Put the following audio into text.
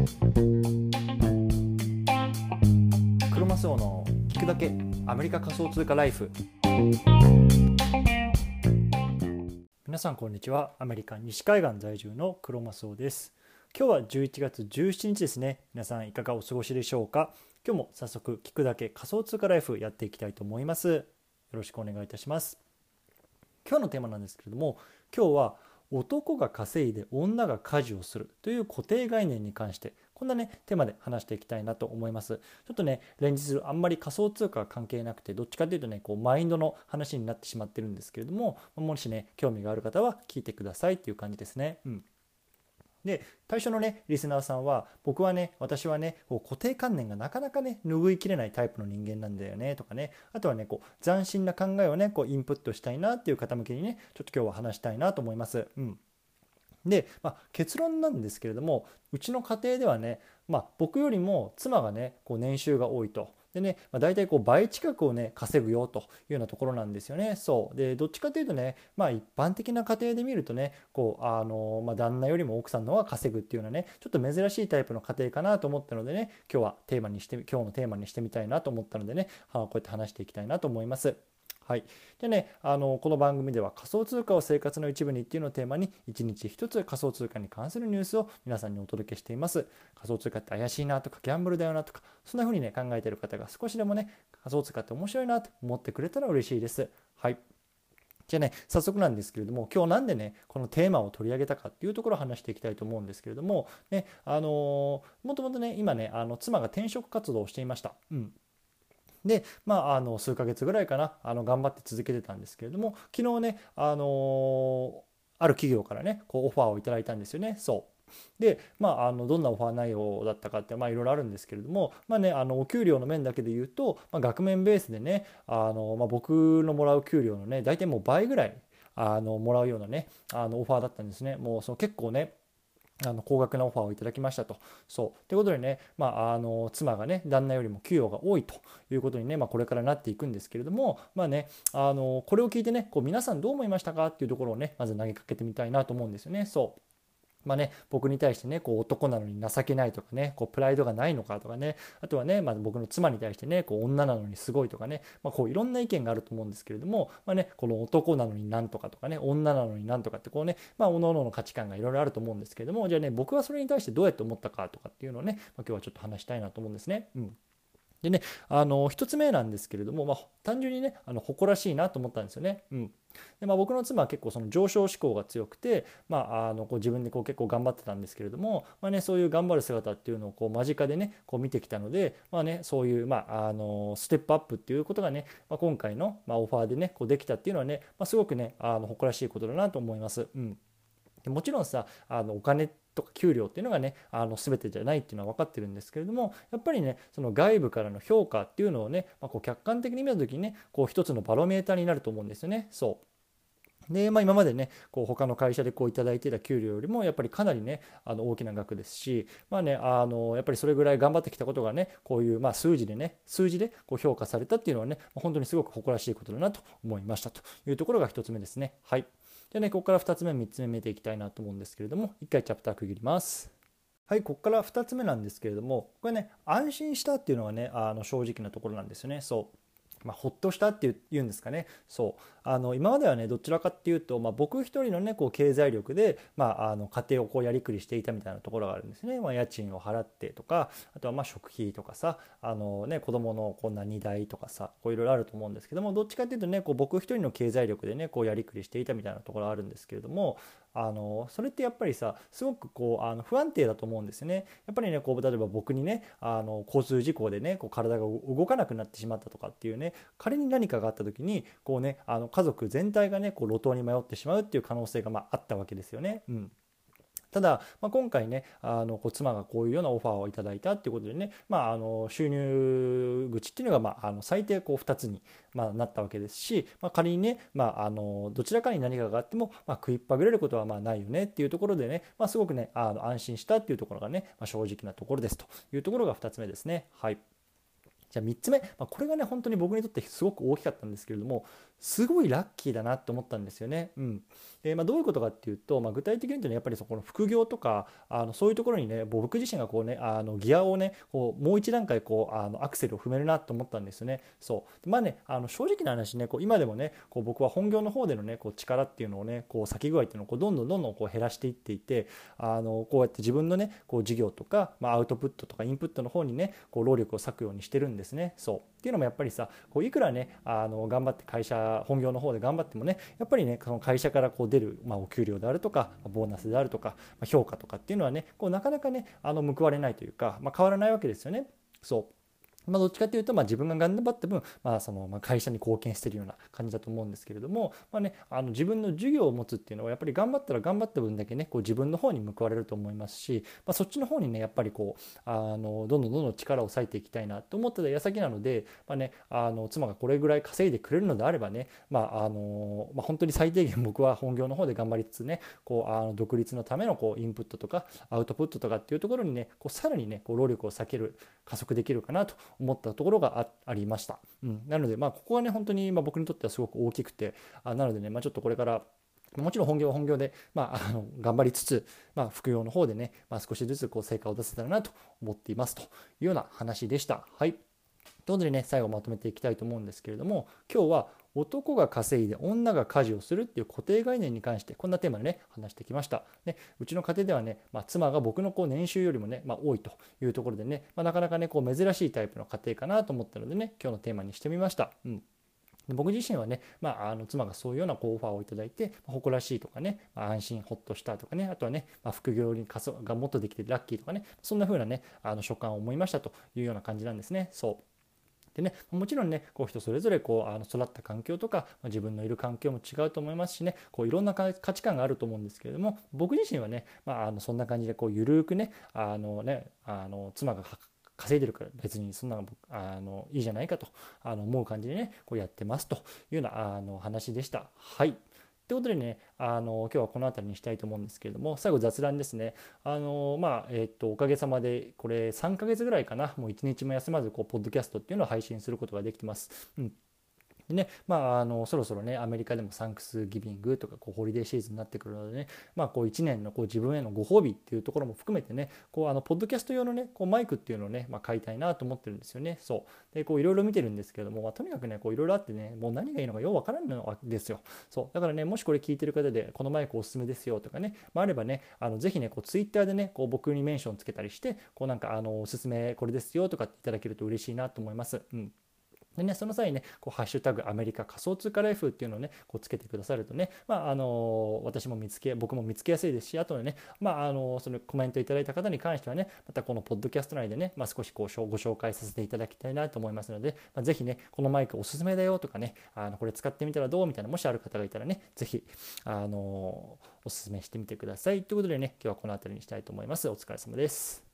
クロマスオの聞くだけアメリカ仮想通貨ライフ。皆さんこんにちは。アメリカ西海岸在住のクロマスオです。今日は11月17日ですね。皆さんいかがお過ごしでしょうか。今日も早速聞くだけ仮想通貨ライフやっていきたいと思います。よろしくお願いいたします。今日のテーマなんですけれども今日は男が稼いで女が家事をするという固定概念に関してこんなねテーマで話していきたいなと思います。ちょっとね連日あんまり仮想通貨は関係なくてどっちかというとねこうマインドの話になってしまってるんですけれどももしね興味がある方は聞いてくださいっていう感じですね。うん。で最初のねリスナーさんは僕はね私はねこう固定観念がなかなかね拭いきれないタイプの人間なんだよねとかね。あとはねこう斬新な考えをねこうインプットしたいなっていう方向けにねちょっと今日は話したいなと思います。うん。で、まあ、結論なんですけれどもうちの家庭ではね、まあ、僕よりも妻がねこう年収が多いと。でね、まあ、大体こう倍近くをね稼ぐよというようなところなんですよね。そうでどっちかというとね、まあ、一般的な家庭で見るとねこうあの、まあ、旦那よりも奥さんの方が稼ぐっていうようなねちょっと珍しいタイプの家庭かなと思ったのでね今日はテーマにして今日のテーマにしてみたいなと思ったのでねこうやって話していきたいなと思います。はい、でねあのこの番組では仮想通貨を生活の一部にっていうのをテーマに1日1つ仮想通貨に関するニュースを皆さんにお届けしています。仮想通貨って怪しいなとかギャンブルだよなとかそんな風にね考えてる方が少しでもね仮想通貨って面白いなと思ってくれたら嬉しいです。はい。じゃあね早速なんですけれども今日なんでねこのテーマを取り上げたかっていうところを話していきたいと思うんですけれどもねあのー、もともとね今ねあの妻が転職活動をしていました。うん。で、まあ、あの数ヶ月ぐらいかなあの頑張って続けてたんですけれども昨日ね、あの、ある企業からねこうオファーをいただいたんですよね。そう。で、まあ、あのどんなオファー内容だったかってまあいろいろあるんですけれども、まあね、あのお給料の面だけで言うと、まあ、額面ベースでねあの、まあ、僕のもらう給料のね大体もう倍ぐらいあのもらうようなねあのオファーだったんですね。もうその結構ねあの高額なオファーをいただきましたと。そう。ということでね、まあ、あの妻がね、旦那よりも給与が多いということにね、まあ、これからなっていくんですけれども、まあね、あのこれを聞いてね、こう皆さんどう思いましたかっていうところをね、まず投げかけてみたいなと思うんですよね。そう。まあね、僕に対してねこう男なのに情けないとかねこうプライドがないのかとかねあとはね、まあ、僕の妻に対してねこう女なのにすごいとかね、まあ、こういろんな意見があると思うんですけれども、まあね、この男なのになんとかとかね女なのになんとかってこうね、まあ、各々の価値観がいろいろあると思うんですけれどもじゃあね僕はそれに対してどうやって思ったかとかっていうのをね、まあ、今日はちょっと話したいなと思うんですね。うんでね、あの1つ目なんですけれども、まあ、単純にねあの誇らしいなと思ったんですよね。うんでまあ、僕の妻は結構その上昇志向が強くて、まあ、あのこう自分でこう結構頑張ってたんですけれども、まあね、そういう頑張る姿っていうのをこう間近でねこう見てきたので、まあね、そういう、まあ、あのステップアップっていうことがね、まあ、今回の、まあ、オファーでねこうできたっていうのはね、まあ、すごくねあの誇らしいことだなと思います。うんでもちろんさあのお金とか給料っていうのがねあの全てじゃないっていうのは分かってるんですけれどもやっぱりねその外部からの評価っていうのをね、まあ、こう客観的に見た時にねこう一つのバロメーターになると思うんですよね。そうで、まあ、今までねこう他の会社でこういただいていた給料よりもやっぱりかなりねあの大きな額ですし、まあね、あのやっぱりそれぐらい頑張ってきたことがねこういうまあ数字でね数字でこう評価されたっていうのはね本当にすごく誇らしいことだなと思いましたというところが1つ目ですね。はいじゃあね、ここから2つ目、3つ目見ていきたいなと思うんですけれども、1回チャプター区切ります。はい、ここから2つ目なんですけれども、これね、安心したっていうのがね、あの正直なところなんですよね。そう。まあ、ほっとしたっていうんですかね。そう。あの今まではねどちらかっていうと、まあ、僕一人のねこう経済力で、まあ、あの家庭をこうやりくりしていたみたいなところがあるんですね、まあ、家賃を払ってとかあとはまあ食費とかさあの、ね、子供のこんな荷台とかさいろいろあると思うんですけどもどっちかっていうとねこう僕一人の経済力でねこうやりくりしていたみたいなところあるんですけれどもあのそれってやっぱりさすごくこうあの不安定だと思うんですよね。やっぱりねこう例えば僕にねあの交通事故でねこう体が動かなくなってしまったとかっていうね仮に何かがあった時にこうねあの家族全体がねこう路頭に迷ってしまうっていう可能性がまああったわけですよね。うんただ、まあ、今回ねあの妻がこういうようなオファーをいただいたっていうことでね、まあ、あの収入口っていうのが、まあ、あの最低こう2つに、ま、なったわけですし、まあ、仮にね、まあ、あのどちらかに何かがあっても、ま、食いっぱぐれることはまあないよねっていうところでね、ま、すごくねあの安心したっていうところがね、ま、正直なところですというところが2つ目ですね。はいじゃあ3つ目、まあ、これがね本当に僕にとってすごく大きかったんですけれどもすごいラッキーだなって思ったんですよね。うんでまあ、どういうことかっていうと、まあ、具体的に言うとやっぱりそこの副業とかあのそういうところにね僕自身がこうねあのギアをねこうもう一段階こうあのアクセルを踏めるなと思ったんですよね。そうまあねあの正直な話ねこう今でもねこう僕は本業の方でのねこう力っていうのをねこう先具合っていうのをこうどんどんどんどんこう減らしていっていてあのこうやって自分のねこう事業とか、まあ、アウトプットとかインプットの方にねこう労力を割くようにしてるんですね。そうっていうのもやっぱりさこういくらねあの頑張って会社本業の方で頑張ってもねやっぱりねその会社からこう出る、まあ、お給料であるとかボーナスであるとか、まあ、評価とかっていうのはねこうなかなかねあの報われないというか、まあ、変わらないわけですよね。そうまあ、どっちかというと、まあ、自分が頑張った分、まあそのまあ、会社に貢献してるような感じだと思うんですけれども、まあね、あの自分の授業を持つっていうのはやっぱり頑張ったら頑張った分だけねこう自分の方に報われると思いますし、まあ、そっちの方にねやっぱりこうあのどんどんどんどん力を割いていきたいなと思ってた矢先なので、まあね、あの妻がこれぐらい稼いでくれるのであればね、まああのまあ、本当に最低限僕は本業の方で頑張りつつねこうあの独立のためのこうインプットとかアウトプットとかっていうところにねこうさらにねこう労力を避ける加速できるかなと思ったところがありました。うん、なので、まあ、ここはね、本当にま僕にとってはすごく大きくて、あなのでね、まあ、ちょっとこれから、もちろん本業は本業で、まあ、あの頑張りつつ、まあ、副業の方でね、まあ、少しずつこう成果を出せたらなと思っていますというような話でした。はい。ということでね、最後まとめていきたいと思うんですけれども、今日は男が稼いで女が家事をするっていう固定概念に関してこんなテーマでね話してきました。でうちの家庭ではね、まあ、妻が僕のこう年収よりもね、まあ、多いというところでね、まあ、なかなかねこう珍しいタイプの家庭かなと思ったのでね今日のテーマにしてみました。うん僕自身はね、まあ、あの妻がそういうようなこうオファーをいただいて、まあ、誇らしいとかね、まあ、安心ほっとしたとかねあとはね、まあ、副業にがもっとできてラッキーとかねそんな風なねあの所感を思いましたというような感じなんですねそうでね、もちろんねこう人それぞれこうあの育った環境とか、ま自分のいる環境も違うと思いますしねこういろんな価値観があると思うんですけれども僕自身はね、まあ、あのそんな感じでこう緩くねあのねあの妻が稼いでるから別にそんなのあのいいじゃないかとあの思う感じでねこうやってますというようなあの話でした。はいということでね、あの今日はこの辺りにしたいと思うんですけれども、最後雑談ですね。あのまあ、えっ、と、おかげさまで、これ3ヶ月ぐらいかな、もう1日も休まず、こう、ポッドキャストっていうのを配信することができてます。うんでね、まあ、あのそろそろねアメリカでもサンクスギビングとかこうホリデーシーズンになってくるのでね、まあ、こう1年のこう自分へのご褒美っていうところも含めてねこうあのポッドキャスト用のねこうマイクっていうのをね、まあ、買いたいなと思ってるんですよね。そう。でこういろいろ見てるんですけども、まあ、とにかくねこういろいろあってねもう何がいいのかようわからんのですよ。そう。だからねもしこれ聞いてる方でこのマイクおすすめですよとかね、まあ、あればねあのぜひねこうツイッターでねこう僕にメンションつけたりしてこうなんかあのおすすめこれですよとかっていただけると嬉しいなと思います。うん。でね、その際ね、こうハッシュタグアメリカ仮想通貨ライフっていうのをね、こうつけてくださるとね、まあ、あの私も見つけ、僕も見つけやすいですし、あとでね、まあ、あのそのコメントいただいた方に関してはね、またこのポッドキャスト内でね、まあ、少しこうご紹介させていただきたいなと思いますので、まあ、ぜひね、このマイクおすすめだよとかね、あのこれ使ってみたらどうみたいな、もしある方がいたらね、ぜひ、あのおすすめしてみてください。ということでね、今日はこの辺りにしたいと思います。お疲れ様です。